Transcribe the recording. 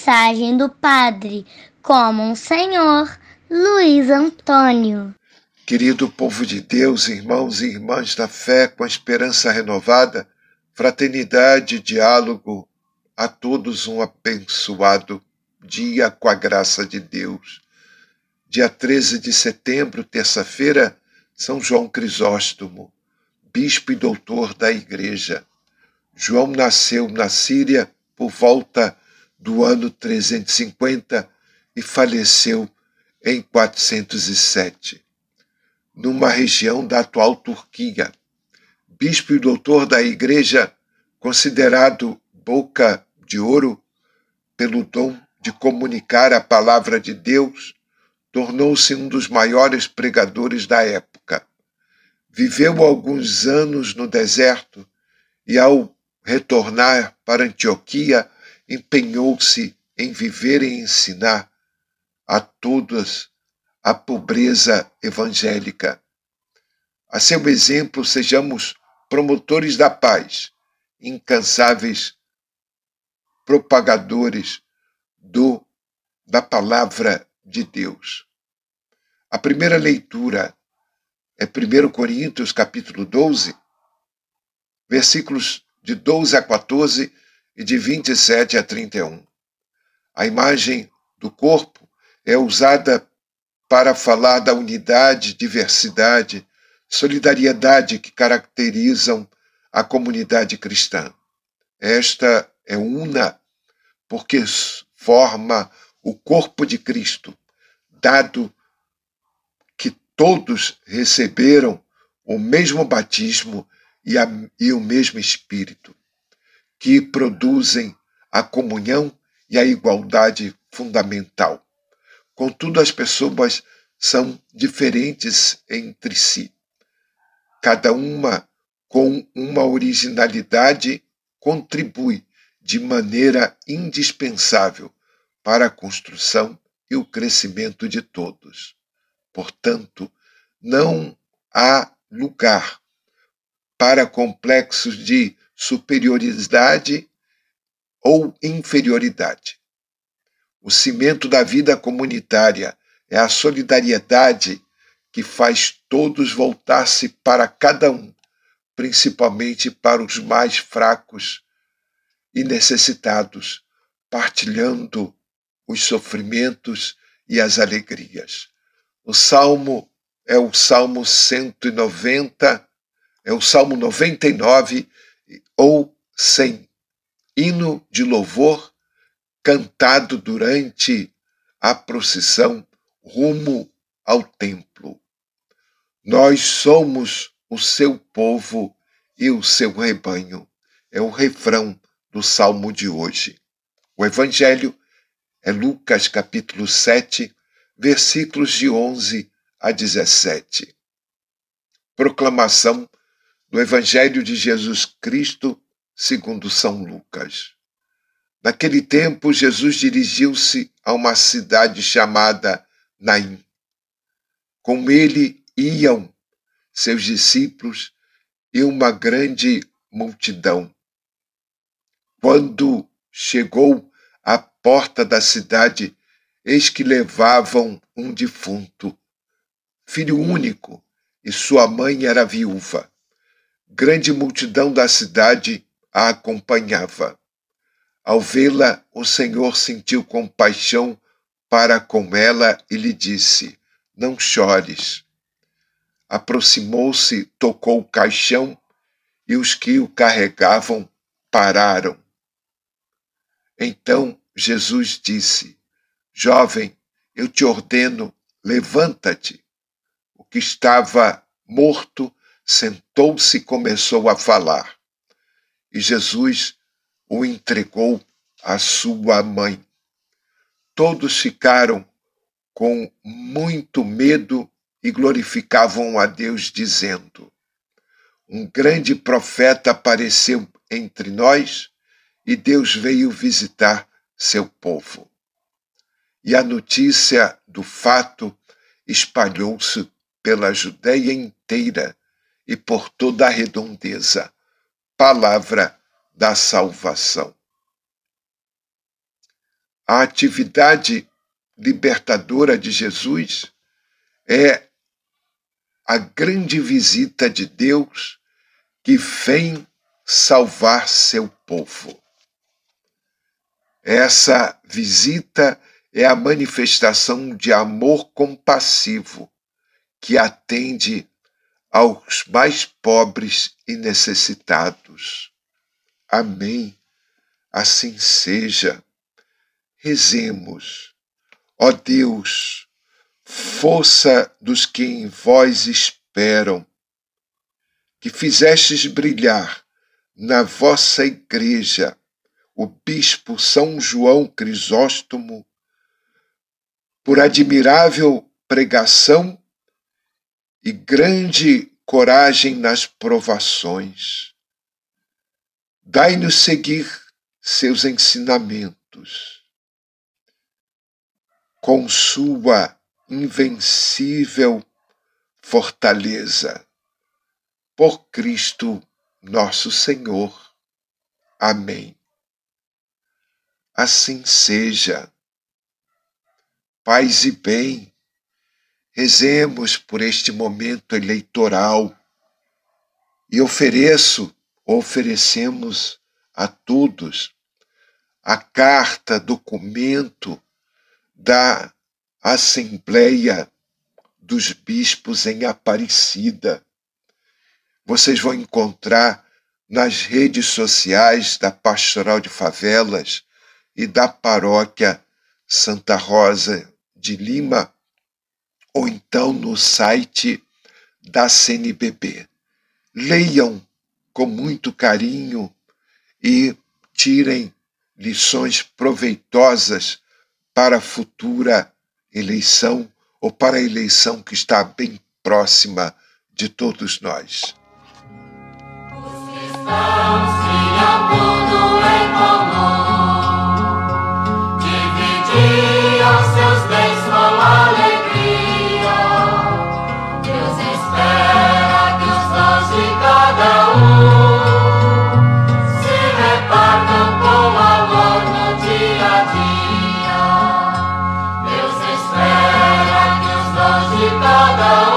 mensagem do Padre como um Senhor Luiz Antônio. Querido povo de Deus, irmãos e irmãs da fé, com a esperança renovada, fraternidade e diálogo, a todos um abençoado dia com a graça de Deus. Dia 13 de setembro, terça-feira, São João Crisóstomo, bispo e doutor da Igreja. João nasceu na Síria por volta do ano 350 e faleceu em 407, numa região da atual Turquia. Bispo e doutor da Igreja, considerado boca de ouro pelo dom de comunicar a palavra de Deus, tornou-se um dos maiores pregadores da época. Viveu alguns anos no deserto e, ao retornar para Antioquia, empenhou-se em viver e ensinar a todas a pobreza evangélica. A seu exemplo, sejamos promotores da paz, incansáveis propagadores do da palavra de Deus. A primeira leitura é 1 Coríntios capítulo 12, versículos de 12 a 14 e de 27 a 31. A imagem do corpo é usada para falar da unidade, diversidade, solidariedade que caracterizam a comunidade cristã. Esta é una porque forma o corpo de Cristo, dado que todos receberam o mesmo batismo e, a, e o mesmo Espírito, que produzem a comunhão e a igualdade fundamental. Contudo, as pessoas são diferentes entre si. Cada uma, com uma originalidade, contribui de maneira indispensável para a construção e o crescimento de todos. Portanto, não há lugar para complexos de superioridade ou inferioridade. O cimento da vida comunitária é a solidariedade que faz todos voltar-se para cada um, principalmente para os mais fracos e necessitados, partilhando os sofrimentos e as alegrias. O salmo é o salmo 190, é o salmo 99 ou 100, hino de louvor cantado durante a procissão rumo ao templo. Nós somos o seu povo e o seu rebanho. É o refrão do salmo de hoje. O evangelho é Lucas capítulo 7, versículos de 11 a 17. Proclamação do Evangelho de Jesus Cristo segundo São Lucas. Naquele tempo, Jesus dirigiu-se a uma cidade chamada Naim. Com ele iam seus discípulos e uma grande multidão. Quando chegou à porta da cidade, eis que levavam um defunto, filho único, e sua mãe era viúva. Grande multidão da cidade a acompanhava. Ao vê-la, o Senhor sentiu compaixão para com ela e lhe disse: Não chores. Aproximou-se, tocou o caixão e os que o carregavam pararam. Então Jesus disse: Jovem, eu te ordeno, levanta-te. O que estava morto sentou-se e começou a falar. E Jesus o entregou à sua mãe. Todos ficaram com muito medo e glorificavam a Deus, dizendo: Um grande profeta apareceu entre nós e Deus veio visitar seu povo. E a notícia do fato espalhou-se pela Judéia inteira e por toda a redondeza. Palavra da salvação. a atividade libertadora de Jesus é a grande visita de Deus que vem salvar seu povo. Essa visita é a manifestação de amor compassivo que atende aos mais pobres e necessitados. Amém. Assim seja. Rezemos. Ó Deus, força dos que em vós esperam, que fizestes brilhar na vossa igreja o bispo São João Crisóstomo, por admirável pregação e grande coragem nas provações. Dai-nos seguir seus ensinamentos. Com sua invencível fortaleza. Por Cristo nosso Senhor. Amém. Assim seja. Paz e bem, rezemos por este momento eleitoral e ofereço, oferecemos a todos a carta, documento da Assembleia dos Bispos em Aparecida. Vocês vão encontrar nas redes sociais da Pastoral de Favelas e da Paróquia Santa Rosa de Lima, ou então no site da CNBB. Leiam com muito carinho e tirem lições proveitosas para a futura eleição ou para a eleição que está bem próxima de todos nós. Cada um.